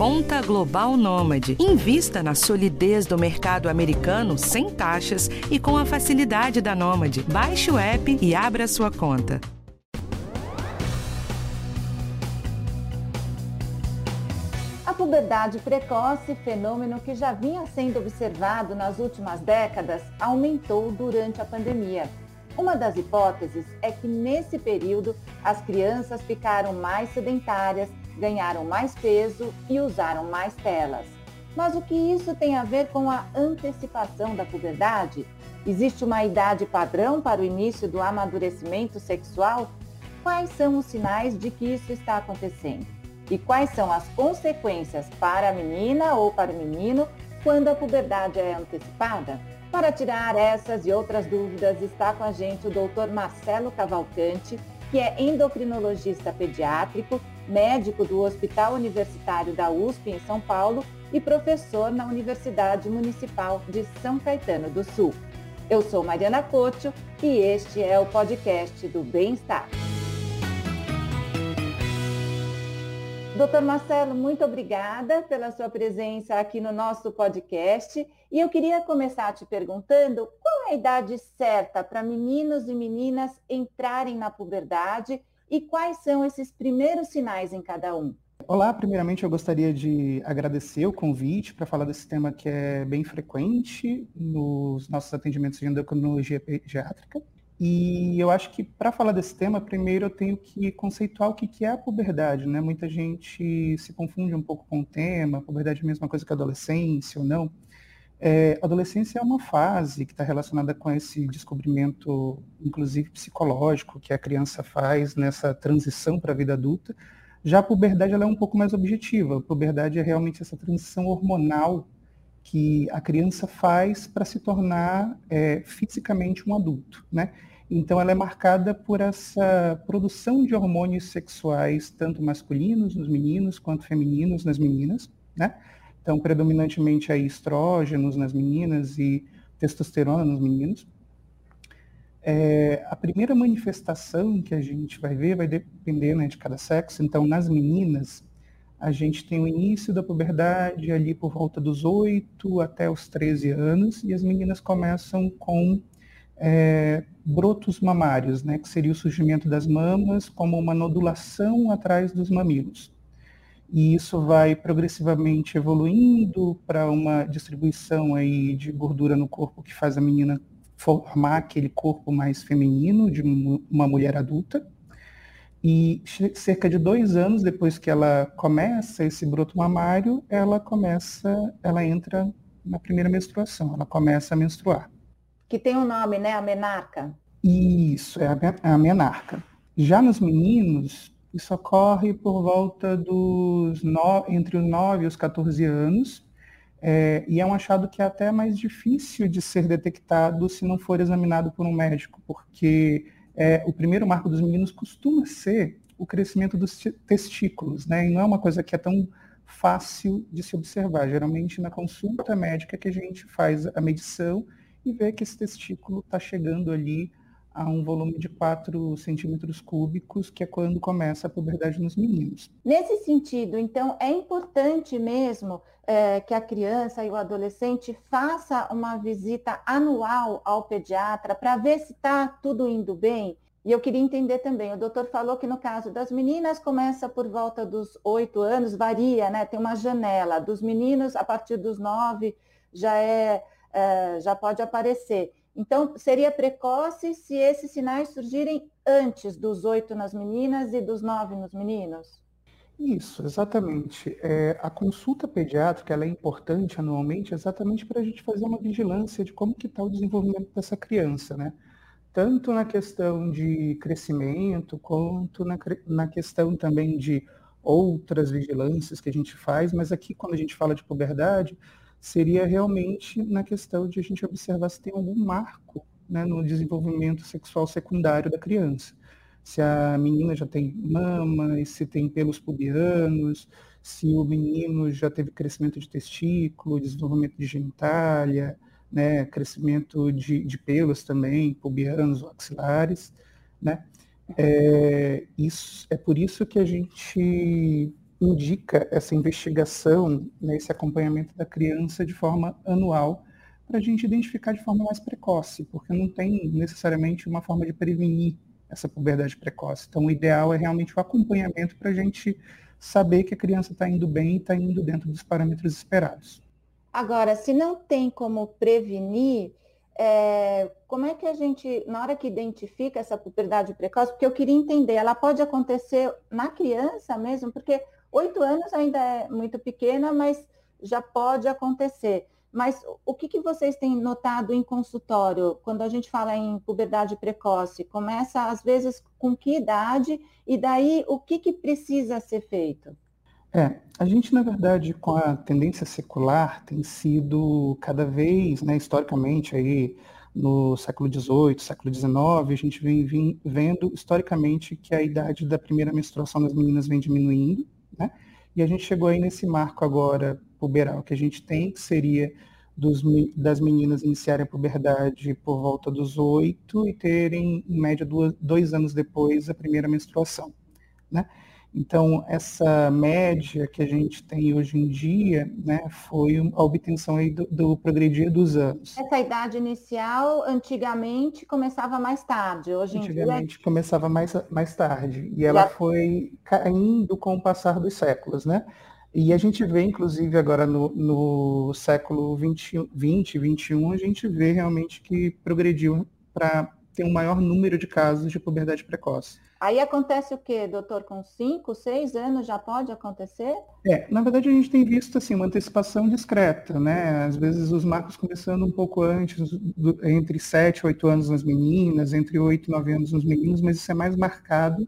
Conta Global Nômade. Invista na solidez do mercado americano sem taxas e com a facilidade da Nômade. Baixe o app e abra sua conta. A puberdade precoce, fenômeno que já vinha sendo observado nas últimas décadas, aumentou durante a pandemia. Uma das hipóteses é que nesse período as crianças ficaram mais sedentárias, ganharam mais peso e usaram mais telas. Mas o que isso tem a ver com a antecipação da puberdade? Existe uma idade padrão para o início do amadurecimento sexual? Quais são os sinais de que isso está acontecendo? E quais são as consequências para a menina ou para o menino quando a puberdade é antecipada? Para tirar essas e outras dúvidas, está com a gente o Dr. Marcelo Cavalcante, que é endocrinologista pediátrico, médico do Hospital Universitário da USP em São Paulo e professor na Universidade Municipal de São Caetano do Sul. Eu sou Mariana Couto e este é o podcast do Bem-Estar. Doutor Marcelo, muito obrigada pela sua presença aqui no nosso podcast. E eu queria começar te perguntando qual é a idade certa para meninos e meninas entrarem na puberdade e quais são esses primeiros sinais em cada um? Olá, primeiramente eu gostaria de agradecer o convite para falar desse tema que é bem frequente nos nossos atendimentos de endocrinologia pediátrica. E eu acho que para falar desse tema, primeiro eu tenho que conceituar o que é a puberdade, né? Muita gente se confunde um pouco com o tema, a puberdade é a mesma coisa que a adolescência ou não. É, adolescência é uma fase que está relacionada com esse descobrimento, inclusive psicológico, que a criança faz nessa transição para a vida adulta. Já a puberdade ela é um pouco mais objetiva. A puberdade é realmente essa transição hormonal que a criança faz para se tornar é, fisicamente um adulto, né? Então, ela é marcada por essa produção de hormônios sexuais, tanto masculinos nos meninos quanto femininos nas meninas, né? Então, predominantemente aí estrógenos nas meninas e testosterona nos meninos. É, a primeira manifestação que a gente vai ver vai depender né, de cada sexo. Então, nas meninas, a gente tem o início da puberdade ali por volta dos 8 até os 13 anos, e as meninas começam com é, brotos mamários, né, que seria o surgimento das mamas como uma nodulação atrás dos mamilos. E isso vai progressivamente evoluindo para uma distribuição aí de gordura no corpo que faz a menina formar aquele corpo mais feminino de uma mulher adulta. E cerca de dois anos depois que ela começa esse broto mamário, ela começa, ela entra na primeira menstruação, ela começa a menstruar que tem um nome, né? A menarca. Isso, é a, é a menarca. Já nos meninos, isso ocorre por volta dos no, entre os 9 e os 14 anos, é, e é um achado que é até mais difícil de ser detectado se não for examinado por um médico, porque é, o primeiro marco dos meninos costuma ser o crescimento dos testículos, né? E não é uma coisa que é tão fácil de se observar. Geralmente na consulta médica que a gente faz a medição e ver que esse testículo está chegando ali a um volume de 4 centímetros cúbicos, que é quando começa a puberdade nos meninos. Nesse sentido, então, é importante mesmo é, que a criança e o adolescente faça uma visita anual ao pediatra para ver se está tudo indo bem. E eu queria entender também, o doutor falou que no caso das meninas começa por volta dos oito anos, varia, né? Tem uma janela. Dos meninos, a partir dos nove, já é uh, já pode aparecer. Então, seria precoce se esses sinais surgirem antes dos oito nas meninas e dos nove nos meninos? Isso, exatamente. É, a consulta pediátrica é importante anualmente exatamente para a gente fazer uma vigilância de como que está o desenvolvimento dessa criança, né? Tanto na questão de crescimento, quanto na, na questão também de outras vigilâncias que a gente faz, mas aqui quando a gente fala de puberdade, seria realmente na questão de a gente observar se tem algum marco né, no desenvolvimento sexual secundário da criança. Se a menina já tem mama, se tem pelos pubianos, se o menino já teve crescimento de testículo, desenvolvimento de genitália, né, crescimento de, de pelos também, pubianos ou axilares, né? É, isso, é por isso que a gente indica essa investigação, né, esse acompanhamento da criança de forma anual, para a gente identificar de forma mais precoce, porque não tem necessariamente uma forma de prevenir essa puberdade precoce. Então, o ideal é realmente o acompanhamento para a gente saber que a criança está indo bem e está indo dentro dos parâmetros esperados. Agora, se não tem como prevenir, é, como é que a gente, na hora que identifica essa puberdade precoce, porque eu queria entender, ela pode acontecer na criança mesmo, porque oito anos ainda é muito pequena, mas já pode acontecer. Mas o que, que vocês têm notado em consultório, quando a gente fala em puberdade precoce? Começa, às vezes, com que idade? E daí, o que, que precisa ser feito? É, a gente, na verdade, com a tendência secular, tem sido cada vez, né, historicamente, aí, no século XVIII, século XIX, a gente vem, vem vendo historicamente que a idade da primeira menstruação das meninas vem diminuindo, né? E a gente chegou aí nesse marco agora puberal que a gente tem, que seria dos, das meninas iniciarem a puberdade por volta dos oito e terem, em média, duas, dois anos depois, a primeira menstruação. Né? Então, essa média que a gente tem hoje em dia né, foi a obtenção aí do, do progredir dos anos. Essa idade inicial, antigamente, começava mais tarde. Hoje antigamente dia... começava mais, mais tarde. E ela Já... foi caindo com o passar dos séculos, né? E a gente vê, inclusive, agora no, no século 20, 20, 21, a gente vê realmente que progrediu para ter um maior número de casos de puberdade precoce. Aí acontece o quê, doutor? Com 5, 6 anos já pode acontecer? É, na verdade a gente tem visto assim, uma antecipação discreta, né? Às vezes os marcos começando um pouco antes, do, entre 7 e 8 anos nas meninas, entre 8 e 9 anos nos meninos, mas isso é mais marcado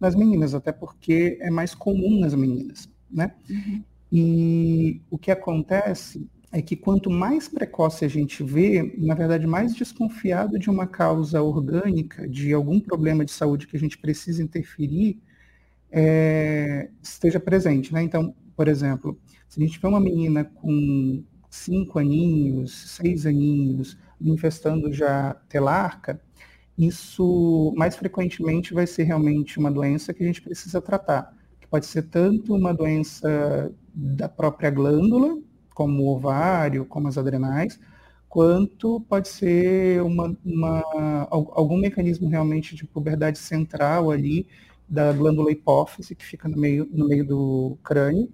nas meninas, até porque é mais comum nas meninas, né? Uhum. E o que acontece é que quanto mais precoce a gente vê, na verdade, mais desconfiado de uma causa orgânica, de algum problema de saúde que a gente precisa interferir, é, esteja presente. Né? Então, por exemplo, se a gente vê uma menina com cinco aninhos, seis aninhos, infestando já telarca, isso mais frequentemente vai ser realmente uma doença que a gente precisa tratar, que pode ser tanto uma doença da própria glândula, como o ovário, como as adrenais, quanto pode ser uma, uma, algum mecanismo realmente de puberdade central ali da glândula hipófise, que fica no meio, no meio do crânio,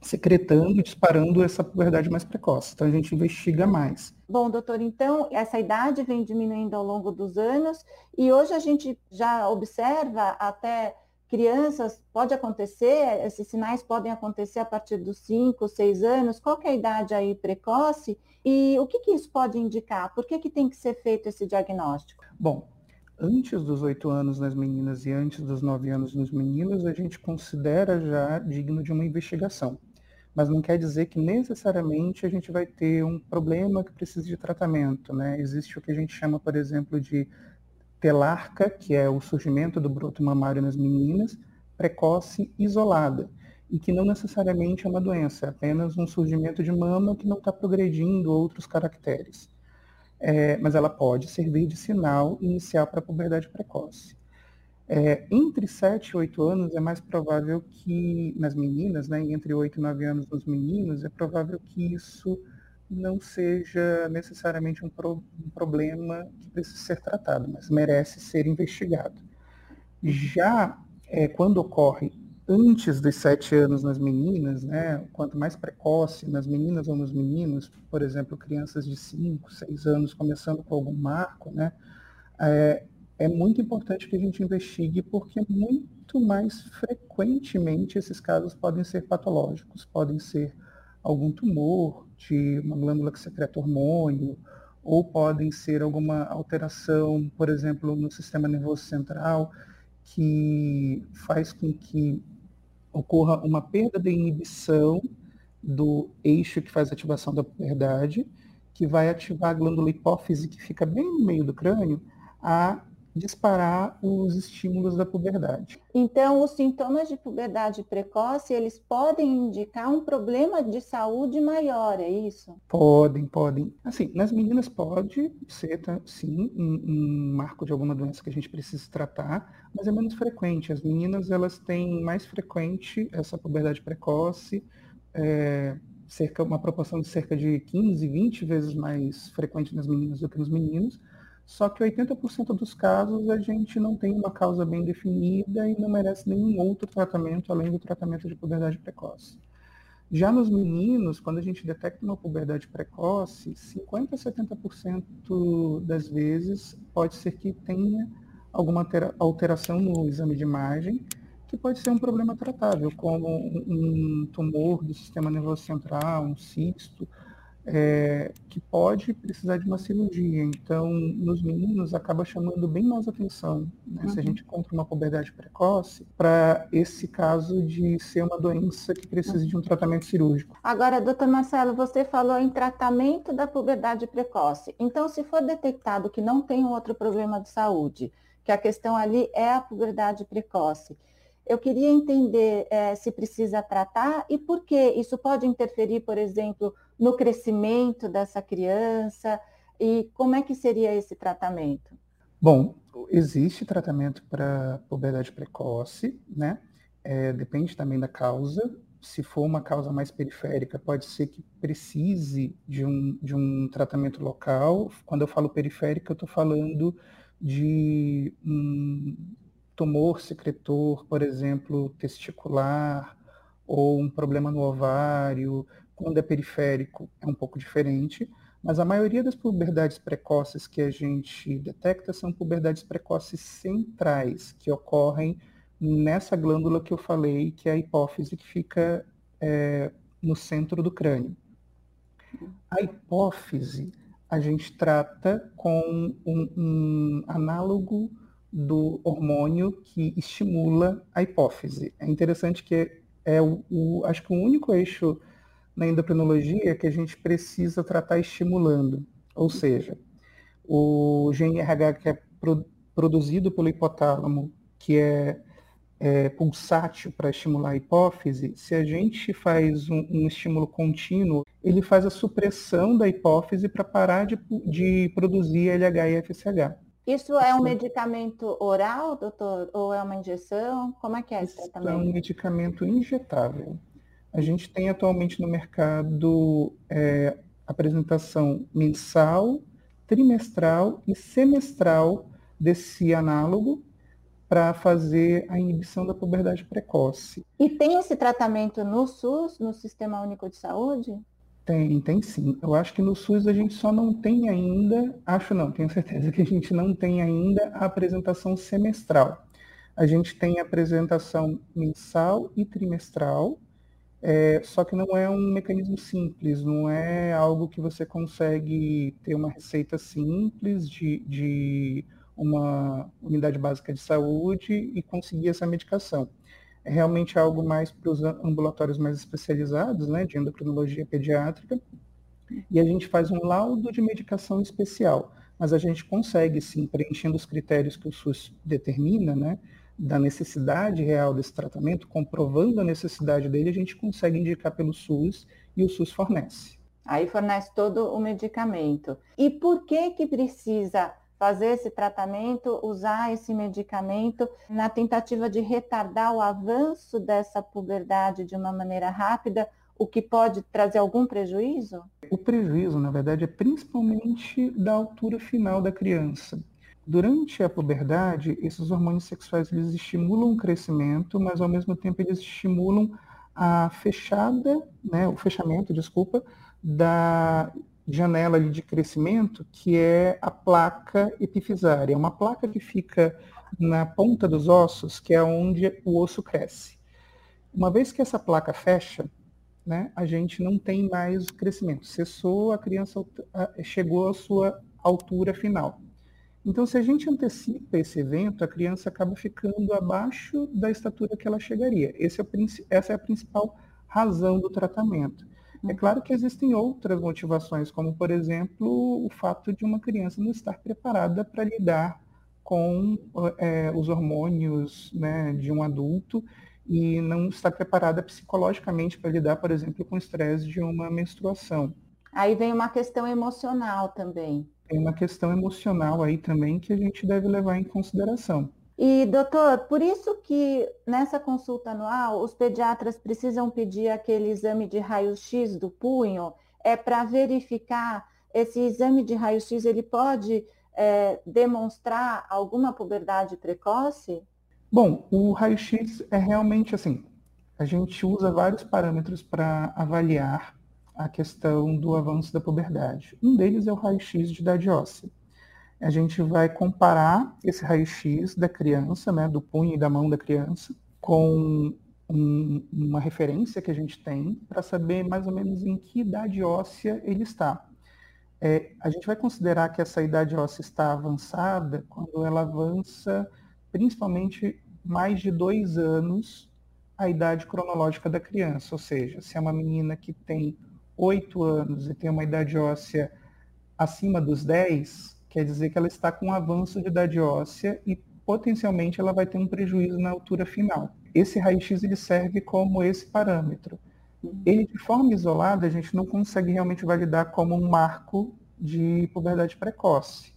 secretando disparando essa puberdade mais precoce. Então a gente investiga mais. Bom, doutor, então essa idade vem diminuindo ao longo dos anos e hoje a gente já observa até crianças, pode acontecer, esses sinais podem acontecer a partir dos 5, 6 anos, qual é a idade aí precoce e o que, que isso pode indicar? Por que, que tem que ser feito esse diagnóstico? Bom, antes dos 8 anos nas meninas e antes dos 9 anos nos meninos, a gente considera já digno de uma investigação. Mas não quer dizer que necessariamente a gente vai ter um problema que precisa de tratamento. Né? Existe o que a gente chama, por exemplo, de telarca, que é o surgimento do broto mamário nas meninas, precoce isolada, e que não necessariamente é uma doença, é apenas um surgimento de mama que não está progredindo outros caracteres. É, mas ela pode servir de sinal inicial para a puberdade precoce. É, entre 7 e 8 anos é mais provável que, nas meninas, né, entre 8 e 9 anos nos meninos, é provável que isso não seja necessariamente um, pro, um problema que precisa ser tratado, mas merece ser investigado. Já é, quando ocorre antes dos sete anos nas meninas, né, quanto mais precoce nas meninas ou nos meninos, por exemplo, crianças de 5, 6 anos começando com algum marco, né, é, é muito importante que a gente investigue porque muito mais frequentemente esses casos podem ser patológicos, podem ser algum tumor, de uma glândula que secreta hormônio, ou podem ser alguma alteração, por exemplo, no sistema nervoso central, que faz com que ocorra uma perda de inibição do eixo que faz a ativação da puberdade, que vai ativar a glândula hipófise, que fica bem no meio do crânio, a disparar os estímulos da puberdade. Então, os sintomas de puberdade precoce, eles podem indicar um problema de saúde maior, é isso? Podem, podem. Assim, nas meninas pode ser, sim, um, um, marco de alguma doença que a gente precisa tratar, mas é menos frequente. As meninas, elas têm mais frequente essa puberdade precoce, é, cerca, uma proporção de cerca de 15, 20 vezes mais frequente nas meninas do que nos meninos, só que 80% dos casos a gente não tem uma causa bem definida e não merece nenhum outro tratamento além do tratamento de puberdade precoce. Já nos meninos, quando a gente detecta uma puberdade precoce, 50 a 70% das vezes pode ser que tenha alguma alteração no exame de imagem, que pode ser um problema tratável, como um tumor do sistema nervoso central, um cisto, é, que pode precisar de uma cirurgia. Então, nos meninos, acaba chamando bem mais atenção, né, uhum. se a uhum. gente encontra uma puberdade precoce, para esse caso de ser uma doença que precisa de um tratamento cirúrgico. Agora, doutor Marcelo, você falou em tratamento da puberdade precoce. Então, se for detectado que não tem um outro problema de saúde, que a questão ali é a puberdade precoce, eu queria entender é, se precisa tratar e por que isso pode interferir, por exemplo, no crescimento dessa criança e como é que seria esse tratamento? Bom, existe tratamento para puberdade precoce, né? É, depende também da causa. Se for uma causa mais periférica, pode ser que precise de um, de um tratamento local. Quando eu falo periférica, eu estou falando de um tumor secretor, por exemplo, testicular, ou um problema no ovário, quando é periférico, é um pouco diferente, mas a maioria das puberdades precoces que a gente detecta são puberdades precoces centrais, que ocorrem nessa glândula que eu falei, que é a hipófise, que fica é, no centro do crânio. A hipófise a gente trata com um, um análogo do hormônio que estimula a hipófise. É interessante que é o, o, acho que o único eixo na endocrinologia que a gente precisa tratar estimulando. Ou seja, o GNRH que é pro, produzido pelo hipotálamo, que é, é pulsátil para estimular a hipófise, se a gente faz um, um, estímulo contínuo, ele faz a supressão da hipófise para parar de, de produzir LH e FSH. Isso é um medicamento oral, doutor, ou é uma injeção? Como é que é esse tratamento? É um medicamento injetável. A gente tem atualmente no mercado é, apresentação mensal, trimestral e semestral desse análogo para fazer a inibição da puberdade precoce. E tem esse tratamento no SUS, no Sistema Único de Saúde? Tem, tem sim. Eu acho que no SUS a gente só não tem ainda, acho não, tenho certeza que a gente não tem ainda a apresentação semestral. A gente tem a apresentação mensal e trimestral, é, só que não é um mecanismo simples, não é algo que você consegue ter uma receita simples de, de uma unidade básica de saúde e conseguir essa medicação é realmente algo mais para os ambulatórios mais especializados, né, de endocrinologia pediátrica, e a gente faz um laudo de medicação especial, mas a gente consegue, sim, preenchendo os critérios que o SUS determina, né, da necessidade real desse tratamento, comprovando a necessidade dele, a gente consegue indicar pelo SUS e o SUS fornece. Aí fornece todo o medicamento. E por que que precisa fazer esse tratamento, usar esse medicamento na tentativa de retardar o avanço dessa puberdade de uma maneira rápida, o que pode trazer algum prejuízo? O prejuízo, na verdade, é principalmente da altura final da criança. Durante a puberdade, esses hormônios sexuais eles estimulam o crescimento, mas ao mesmo tempo eles estimulam a fechada, né, o fechamento, desculpa, da janela de crescimento, que é a placa epifisária. É uma placa que fica na ponta dos ossos, que é onde o osso cresce. Uma vez que essa placa fecha, né, a gente não tem mais crescimento. Cessou, a criança chegou à sua altura final. Então, se a gente antecipa esse evento, a criança acaba ficando abaixo da estatura que ela chegaria. É essa é a principal razão do tratamento. É claro que existem outras motivações, como, por exemplo, o fato de uma criança não estar preparada para lidar com é, os hormônios né, de um adulto e não está preparada psicologicamente para lidar, por exemplo, com o estresse de uma menstruação. Aí vem uma questão emocional também. Tem uma questão emocional aí também que a gente deve levar em consideração. E, doutor, por isso que nessa consulta anual os pediatras precisam pedir aquele exame de raio-x do punho, é para verificar esse exame de raio-x, ele pode é, demonstrar alguma puberdade precoce? Bom, o raio-x é realmente assim, a gente usa vários parâmetros para avaliar a questão do avanço da puberdade. Um deles é o raio-x de idade óssea. A gente vai comparar esse raio-x da criança, né, do punho e da mão da criança, com um, uma referência que a gente tem para saber mais ou menos em que idade óssea ele está. É, a gente vai considerar que essa idade óssea está avançada quando ela avança principalmente mais de dois anos a idade cronológica da criança. Ou seja, se é uma menina que tem oito anos e tem uma idade óssea acima dos 10, quer dizer que ela está com um avanço de idade óssea e potencialmente ela vai ter um prejuízo na altura final. Esse raio-x ele serve como esse parâmetro. Ele de forma isolada a gente não consegue realmente validar como um marco de puberdade precoce.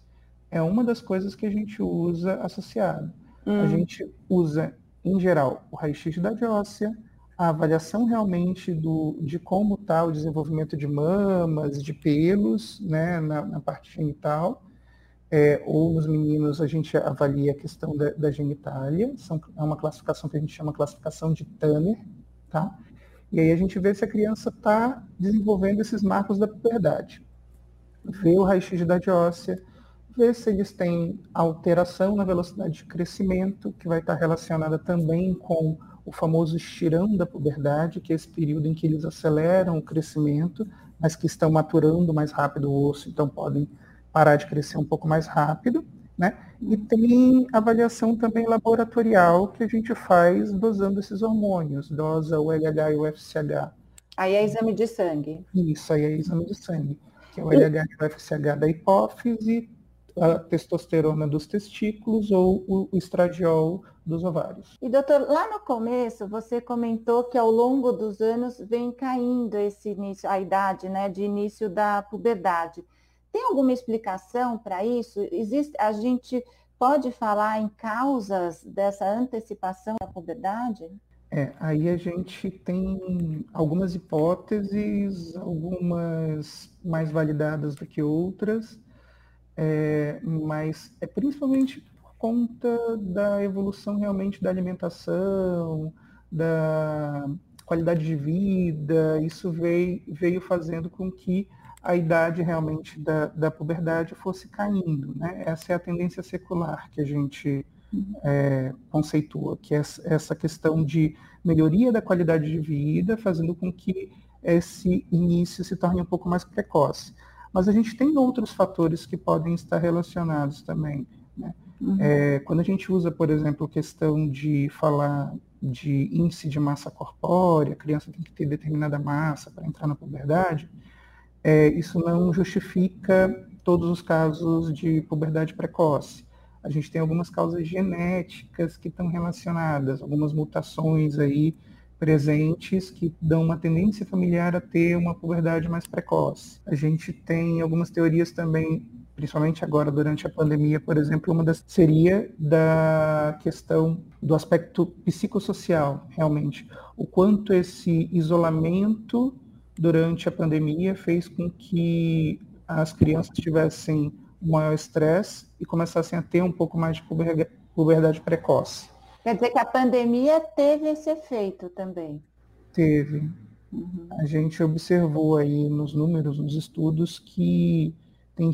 É uma das coisas que a gente usa associado. Hum. A gente usa, em geral, o raio-x de idade óssea, a avaliação realmente do, de como está o desenvolvimento de mamas, de pelos, né, na, na parte genital, é, ou nos meninos a gente avalia a questão da, da genitália, são, é uma classificação que a gente chama classificação de Tanner, tá? E aí a gente vê se a criança está desenvolvendo esses marcos da puberdade. Vê o raio-x de idade óssea, ver se eles têm alteração na velocidade de crescimento, que vai estar relacionada também com o famoso estirão da puberdade, que é esse período em que eles aceleram o crescimento, mas que estão maturando mais rápido o osso, então podem parar de crescer um pouco mais rápido. Né? E tem avaliação também laboratorial que a gente faz dosando esses hormônios, dosa o LH e o FSH. Aí é exame de sangue. Isso, aí é exame de sangue, que é o LH e o FSH da hipófise, a testosterona dos testículos ou o estradiol dos ovários. E doutor, lá no começo você comentou que ao longo dos anos vem caindo esse início, a idade, né, de início da puberdade. Tem alguma explicação para isso? Existe, a gente pode falar em causas dessa antecipação da puberdade? É, aí a gente tem algumas hipóteses, algumas mais validadas do que outras, é, mas é principalmente por conta da evolução realmente da alimentação, da qualidade de vida, isso veio, veio fazendo com que a idade realmente da, da puberdade fosse caindo. Né? Essa é a tendência secular que a gente é, conceitua, que é essa questão de melhoria da qualidade de vida, fazendo com que esse início se torne um pouco mais precoce. Mas a gente tem outros fatores que podem estar relacionados também. Né? Uhum. É, quando a gente usa, por exemplo, a questão de falar de índice de massa corpórea, a criança tem que ter determinada massa para entrar na puberdade, é, isso não justifica todos os casos de puberdade precoce. A gente tem algumas causas genéticas que estão relacionadas, algumas mutações aí presentes que dão uma tendência familiar a ter uma puberdade mais precoce. A gente tem algumas teorias também, principalmente agora durante a pandemia, por exemplo, uma das seria da questão do aspecto psicossocial, realmente. O quanto esse isolamento durante a pandemia fez com que as crianças tivessem um maior estresse e começassem a ter um pouco mais de puberdade precoce. Quer dizer que a pandemia teve esse efeito também. Teve. Uhum. A gente observou aí nos números, nos estudos, que tem,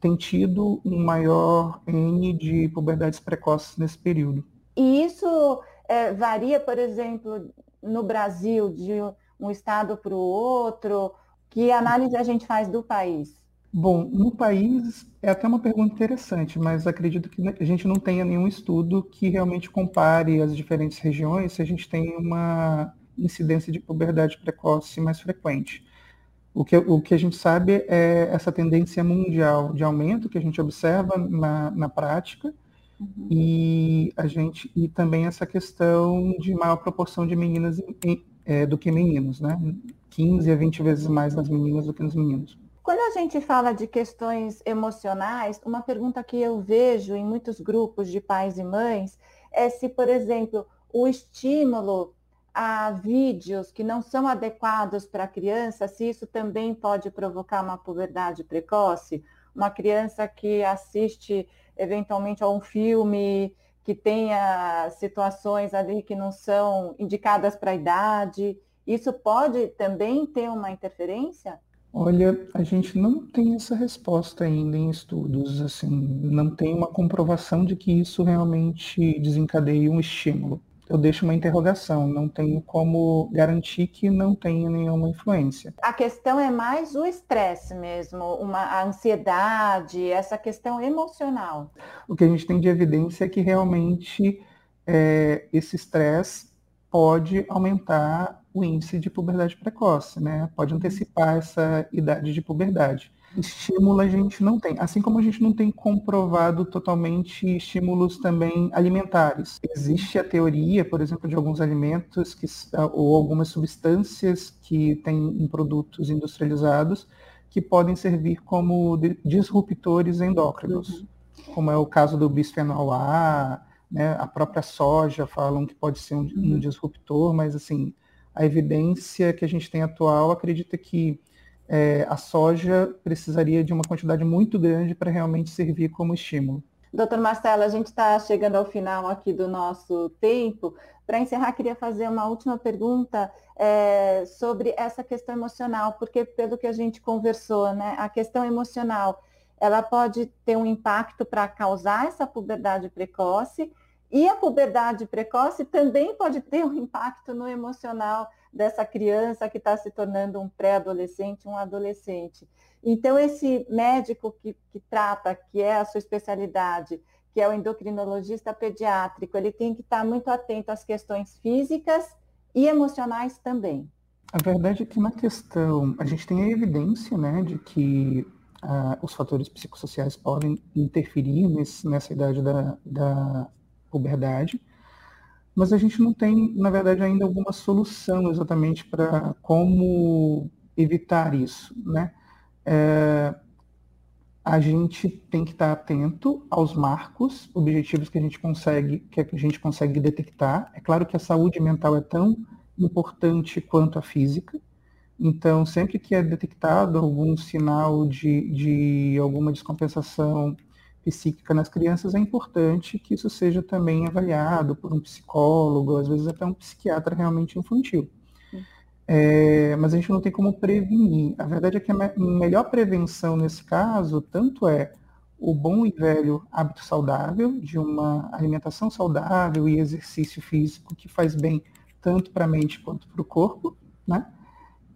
tem tido um maior N de puberdades precoces nesse período. E isso é, varia, por exemplo, no Brasil, de um estado para o outro? Que análise a gente faz do país? Bom, no país é até uma pergunta interessante, mas acredito que a gente não tenha nenhum estudo que realmente compare as diferentes regiões se a gente tem uma incidência de puberdade precoce mais frequente. O que, o que a gente sabe é essa tendência mundial de aumento que a gente observa na, na prática Uhum. E a gente e também essa questão de maior proporção de meninas em, é, do que meninos, né? 15 a 20 vezes mais nas meninas do que nos meninos. Quando a gente fala de questões emocionais, uma pergunta que eu vejo em muitos grupos de pais e mães é se, por exemplo, o estímulo a vídeos que não são adequados para a criança, se isso também pode provocar uma puberdade precoce, uma criança que assiste eventualmente a um filme que tenha situações ali que não são indicadas para a idade, isso pode também ter uma interferência? Olha, a gente não tem essa resposta ainda em estudos, assim, não tem uma comprovação de que isso realmente desencadeie um estímulo eu deixo uma interrogação, não tenho como garantir que não tenha nenhuma influência. A questão é mais o estresse mesmo, uma, a ansiedade, essa questão emocional. O que a gente tem de evidência é que realmente é, esse estresse pode aumentar o índice de puberdade precoce, né? Pode uhum. antecipar essa idade de puberdade estímulo a gente não tem. Assim como a gente não tem comprovado totalmente estímulos também alimentares. Existe a teoria, por exemplo, de alguns alimentos que, ou algumas substâncias que tem em produtos industrializados que podem servir como disruptores endócrinos, uhum. como é o caso do bisfenol A, né? a própria soja falam que pode ser um, um uhum. disruptor, mas assim, a evidência que a gente tem atual acredita que é, a soja precisaria de uma quantidade muito grande para realmente servir como estímulo. Doutor Marcelo, a gente está chegando ao final aqui do nosso tempo. Para encerrar, queria fazer uma última pergunta é, sobre essa questão emocional, porque pelo que a gente conversou, né, a questão emocional, ela pode ter um impacto para causar essa puberdade precoce, e a puberdade precoce também pode ter um impacto no emocional dessa criança que está se tornando um pré-adolescente, um adolescente. Então, esse médico que, que trata, que é a sua especialidade, que é o endocrinologista pediátrico, ele tem que estar muito atento às questões físicas e emocionais também. A verdade é que na questão, a gente tem a evidência né, de que uh, os fatores psicossociais podem interferir nesse, nessa idade da, da puberdade, mas a gente não tem, na verdade, ainda alguma solução exatamente para como evitar isso, né? É, a gente tem que estar atento aos marcos, objetivos que a gente consegue, que a gente consegue detectar. É claro que a saúde mental é tão importante quanto a física. Então, sempre que é detectado algum sinal de, de alguma descompensação psíquica nas crianças, é importante que isso seja também avaliado por um psicólogo, às vezes até um psiquiatra realmente infantil. É, mas a gente não tem como prevenir. A verdade é que a melhor prevenção nesse caso, tanto é o bom e velho hábito saudável, de uma alimentação saudável e exercício físico que faz bem tanto para a mente quanto para o corpo, né?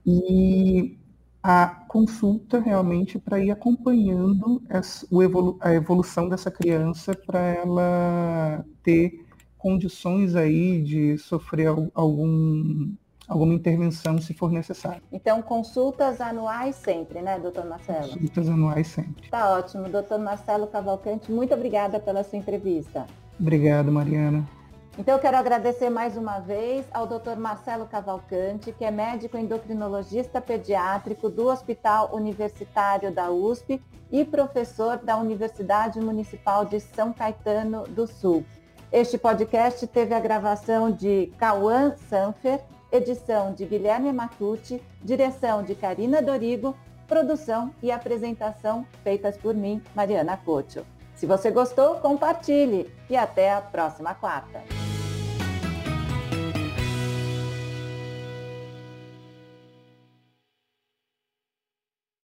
E a consulta realmente para ir acompanhando essa, evolu a evolução dessa criança para ela ter condições aí de sofrer algum, alguma intervenção se for necessário. Então, consultas anuais sempre, né, doutor Marcelo? Consultas anuais sempre. Tá ótimo. Doutor Marcelo Cavalcante, muito obrigada pela sua entrevista. Obrigado, Mariana. Então, eu quero agradecer mais uma vez ao Dr. Marcelo Cavalcante, que é médico endocrinologista pediátrico do Hospital Universitário da USP e professor da Universidade Municipal de São Caetano do Sul. Este podcast teve a gravação de Cauã Sanfer, edição de Guilherme Matucci, direção de Karina Dorigo, produção e apresentação feitas por mim, Mariana Cocho. Se você gostou, compartilhe e até a próxima quarta.